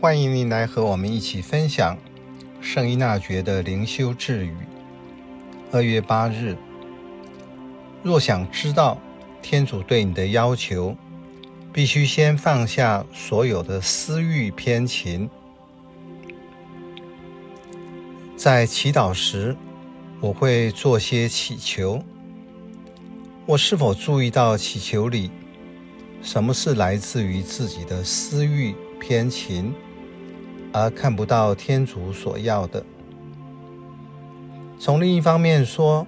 欢迎您来和我们一起分享圣依纳爵的灵修智语。二月八日，若想知道天主对你的要求，必须先放下所有的私欲偏情。在祈祷时，我会做些祈求。我是否注意到祈求里，什么是来自于自己的私欲偏情？而看不到天主所要的。从另一方面说，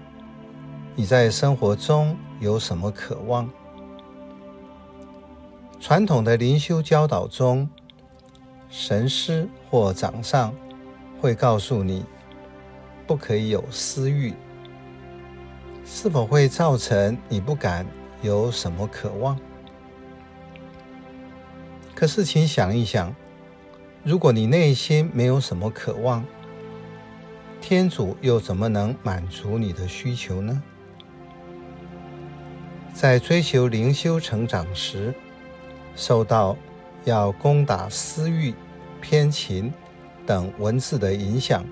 你在生活中有什么渴望？传统的灵修教导中，神师或长上会告诉你，不可以有私欲。是否会造成你不敢有什么渴望？可是，请想一想。如果你内心没有什么渴望，天主又怎么能满足你的需求呢？在追求灵修成长时，受到要攻打私欲、偏情等文字的影响，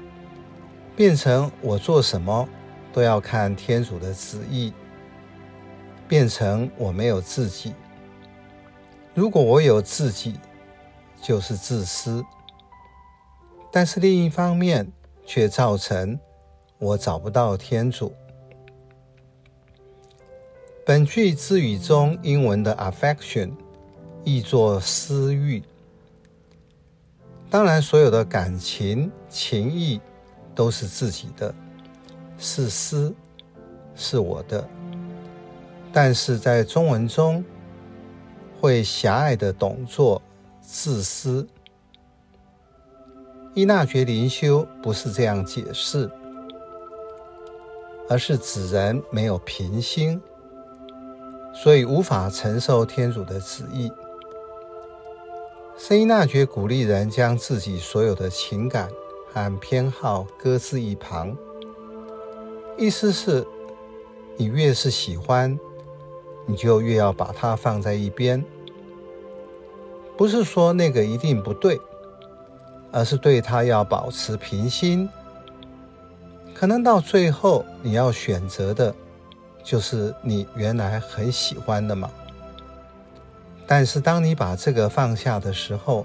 变成我做什么都要看天主的旨意，变成我没有自己。如果我有自己，就是自私，但是另一方面却造成我找不到天主。本句字语中英文的 affection 译作私欲。当然，所有的感情、情谊都是自己的，是私，是我的。但是在中文中，会狭隘的懂作。自私，伊纳爵灵修不是这样解释，而是指人没有平心，所以无法承受天主的旨意。圣伊纳爵鼓励人将自己所有的情感和偏好搁置一旁，意思是，你越是喜欢，你就越要把它放在一边。不是说那个一定不对，而是对他要保持平心。可能到最后你要选择的，就是你原来很喜欢的嘛。但是当你把这个放下的时候，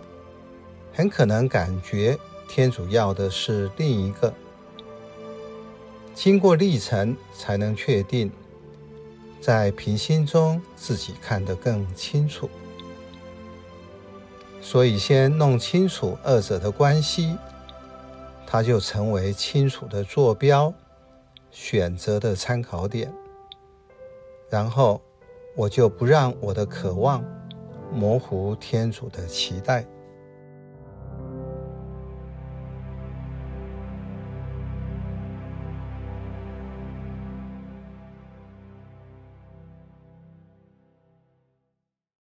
很可能感觉天主要的是另一个。经过历程才能确定，在平心中自己看得更清楚。所以，先弄清楚二者的关系，它就成为清楚的坐标，选择的参考点。然后，我就不让我的渴望模糊天主的期待。